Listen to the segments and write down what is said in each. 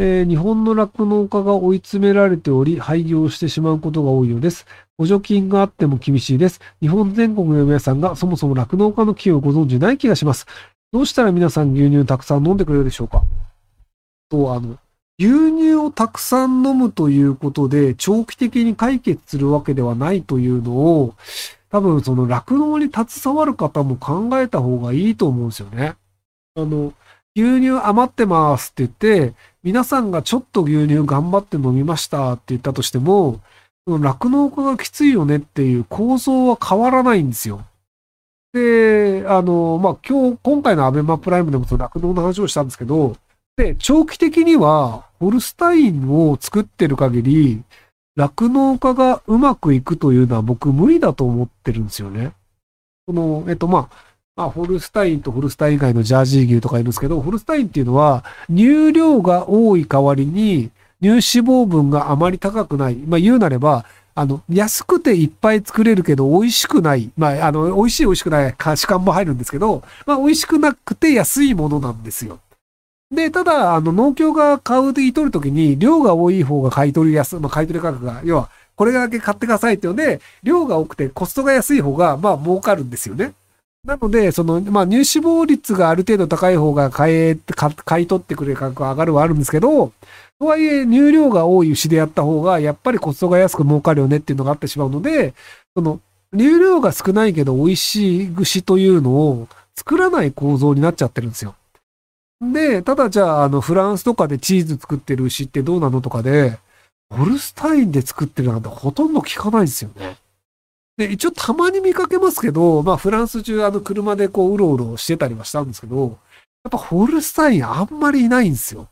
えー日本の酪農家が追い詰められており、廃業してしまうことが多いようです。補助金があっても厳しいです。日本全国の皆さんがそもそも酪農家の木をご存知ない気がします。どうしたら皆さん牛乳たくさん飲んでくれるでしょうか？と、あの、牛乳をたくさん飲むということで、長期的に解決するわけではないというのを、多分その酪農に携わる方も考えた方がいいと思うんですよね。あの、牛乳余ってますって言って、皆さんがちょっと牛乳頑張って飲みましたって言ったとしても、酪農家がきついよねっていう構造は変わらないんですよ。で、あの、まあ、今日、今回のアベマプライムでもその酪農の話をしたんですけど、で、長期的には、ホルスタインを作ってる限り、酪農家がうまくいくというのは僕無理だと思ってるんですよね。この、えっと、まあ、まあ、ホルスタインとホルスタイン以外のジャージー牛とかいるんですけど、ホルスタインっていうのは、乳量が多い代わりに、乳脂肪分があまり高くない。まあ、言うなれば、あの、安くていっぱい作れるけど、美味しくない。まあ、あの、美味しい美味しくない、価値観も入るんですけど、まあ、美味しくなくて安いものなんですよ。で、ただ、あの、農協が買うで取るときに、量が多い方が買い取りやす、まあ、買い取り価格が、要は、これだけ買ってくださいっていうので、量が多くてコストが安い方が、まあ、儲かるんですよね。なので、その、まあ、乳脂肪率がある程度高い方が買え、買い取ってくれる価格が上がるはあるんですけど、とはいえ、乳量が多い牛でやった方が、やっぱりコストが安く儲かるよねっていうのがあってしまうので、その、乳量が少ないけど美味しい牛というのを作らない構造になっちゃってるんですよ。で、ただじゃあ、あの、フランスとかでチーズ作ってる牛ってどうなのとかで、ホルスタインで作ってるなんてほとんど聞かないですよね。で、一応たまに見かけますけど、まあフランス中あの車でこううろうろしてたりはしたんですけど、やっぱホルスタインあんまりいないんですよ。っ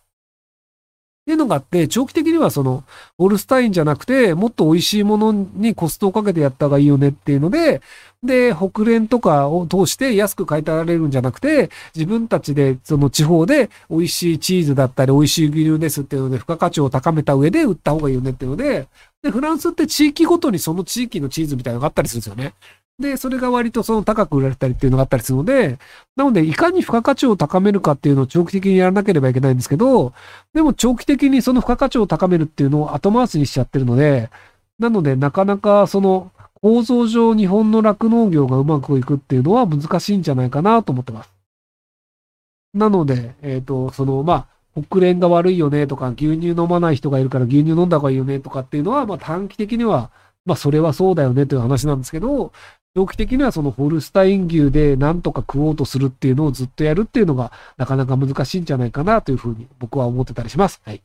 ていうのがあって、長期的にはその、ホルスタインじゃなくて、もっと美味しいものにコストをかけてやった方がいいよねっていうので、で、北連とかを通して安く買い取られるんじゃなくて、自分たちでその地方で美味しいチーズだったり美味しい牛乳ですっていうので、付加価値を高めた上で売った方がいいよねっていうので、で、フランスって地域ごとにその地域のチーズみたいなのがあったりするんですよね。で、それが割とその高く売られたりっていうのがあったりするので、なので、いかに付加価値を高めるかっていうのを長期的にやらなければいけないんですけど、でも長期的にその付加価値を高めるっていうのを後回しにしちゃってるので、なので、なかなかその構造上日本の酪農業がうまくいくっていうのは難しいんじゃないかなと思ってます。なので、えっ、と、その、まあ、北連が悪いよねとか、牛乳飲まない人がいるから牛乳飲んだ方がいいよねとかっていうのは、まあ短期的には、まあそれはそうだよねという話なんですけど、長期的にはそのホルスタイン牛で何とか食おうとするっていうのをずっとやるっていうのがなかなか難しいんじゃないかなというふうに僕は思ってたりします。はい。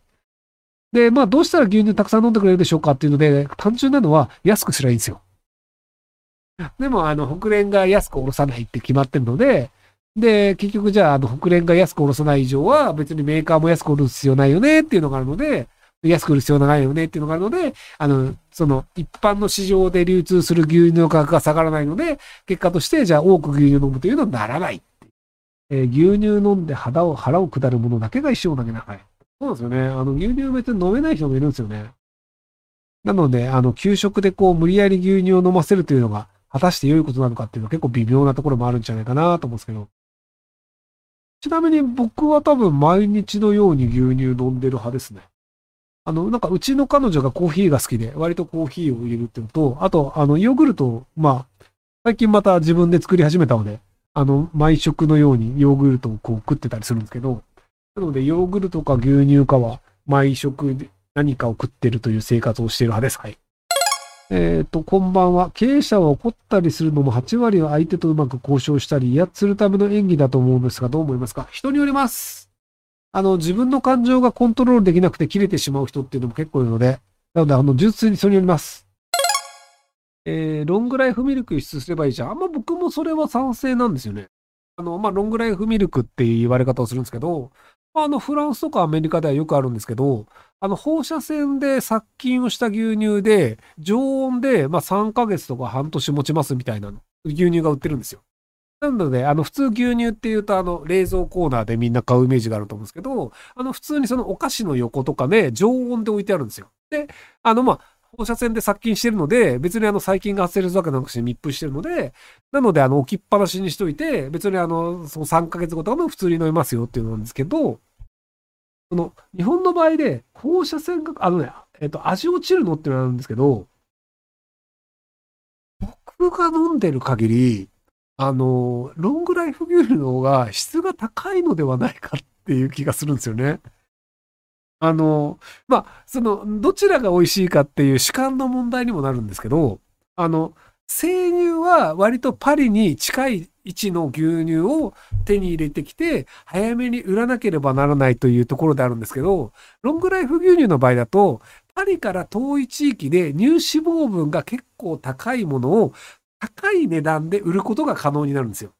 で、まあどうしたら牛乳たくさん飲んでくれるでしょうかっていうので、単純なのは安くすればいいんですよ。でもあの北連が安く下ろさないって決まってるので、で、結局じゃああの北連が安く下ろさない以上は別にメーカーも安く下ろす必要ないよねっていうのがあるので、安く売る必要ないよねっていうのがあるので、あの、その、一般の市場で流通する牛乳の価格が下がらないので、結果として、じゃあ多く牛乳飲むというのにならないえー、牛乳飲んで肌を、腹を下るものだけが一生だけ長い。そうなんですよね。あの、牛乳別に飲めない人もいるんですよね。なので、あの、給食でこう、無理やり牛乳を飲ませるというのが、果たして良いことなのかっていうのは結構微妙なところもあるんじゃないかなと思うんですけど。ちなみに僕は多分毎日のように牛乳飲んでる派ですね。あの、なんかうちの彼女がコーヒーが好きで、割とコーヒーを入れるっていうのと、あと、あの、ヨーグルト、まあ、最近また自分で作り始めたので、あの、毎食のようにヨーグルトをこう食ってたりするんですけど、なので、ヨーグルトか牛乳かは、毎食何かを食ってるという生活をしている派です。はい。えっ、と、こんばんは。経営者は怒ったりするのも8割は相手とうまく交渉したり、威圧するための演技だと思うんですが、どう思いますか？人によります。あの、自分の感情がコントロールできなくて切れてしまう人っていうのも結構いるので、なので、あの、純粋にそれによります。えー、ロングライフミルク輸出すればいいじゃん。あんま僕もそれは賛成なんですよね。あの、まあ、ロングライフミルクっていう言われ方をするんですけど、あの、フランスとかアメリカではよくあるんですけど、あの、放射線で殺菌をした牛乳で、常温で、まあ、3ヶ月とか半年持ちますみたいな牛乳が売ってるんですよ。なので、あの、普通牛乳っていうと、あの、冷蔵コーナーでみんな買うイメージがあると思うんですけど、あの、普通にそのお菓子の横とかで常温で置いてあるんですよ。で、あの、まあ、放射線で殺菌してるので、別にあの細菌が発生するわけなくして密封してるので、なのであの置きっぱなしにしといて、別にあの、その3ヶ月後とかも普通に飲みますよっていうのなんですけど、その、日本の場合で、放射線が、あのね、えっ、と、味落ちるのっていうのがあるんですけど、僕が飲んでる限り、あの、ロングライフ牛乳の方が質が高いのではないかっていう気がするんですよね。あの、まあ、その、どちらが美味しいかっていう主観の問題にもなるんですけど、あの、生乳は割とパリに近い位置の牛乳を手に入れてきて、早めに売らなければならないというところであるんですけど、ロングライフ牛乳の場合だと、パリから遠い地域で乳脂肪分が結構高いものを高い値段で売ることが可能になるんですよ。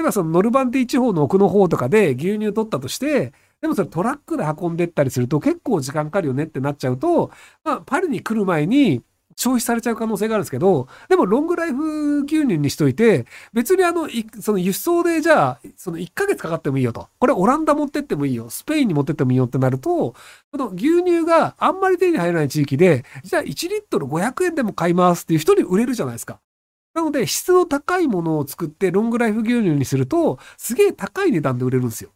だからそのノルバンディ地方の奥の方とかで牛乳取ったとして、でもそれトラックで運んでったりすると結構時間かかるよねってなっちゃうと、まあ、パリに来る前に消費されちゃう可能性があるんですけど、でもロングライフ牛乳にしといて、別にあの、その輸送でじゃあ、その1ヶ月かかってもいいよと。これオランダ持ってってもいいよ。スペインに持ってってもいいよってなると、この牛乳があんまり手に入らない地域で、じゃあ1リットル500円でも買いますっていう人に売れるじゃないですか。なので、質の高いものを作ってロングライフ牛乳にすると、すげえ高い値段で売れるんですよ。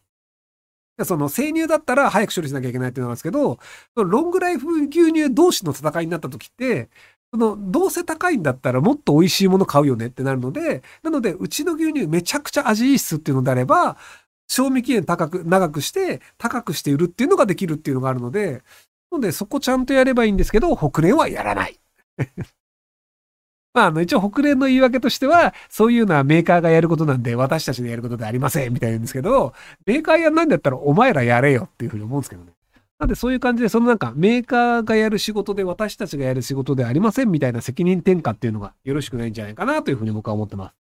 その生乳だったら早く処理しなきゃいけないっていうのなんですけど、ロングライフ牛乳同士の戦いになった時って、その、どうせ高いんだったらもっと美味しいもの買うよねってなるので、なので、うちの牛乳めちゃくちゃ味いいっすっていうのであれば、賞味期限高く、長くして、高くして売るっていうのができるっていうのがあるので、なので、そこちゃんとやればいいんですけど、北連はやらない。まあ、あの、一応、北連の言い訳としては、そういうのはメーカーがやることなんで、私たちでやることでありません、みたいなんですけど、メーカーやんないんだったら、お前らやれよっていうふうに思うんですけどね。なんでそういう感じで、そのなんかメーカーがやる仕事で私たちがやる仕事でありませんみたいな責任転嫁っていうのがよろしくないんじゃないかなというふうに僕は思ってます。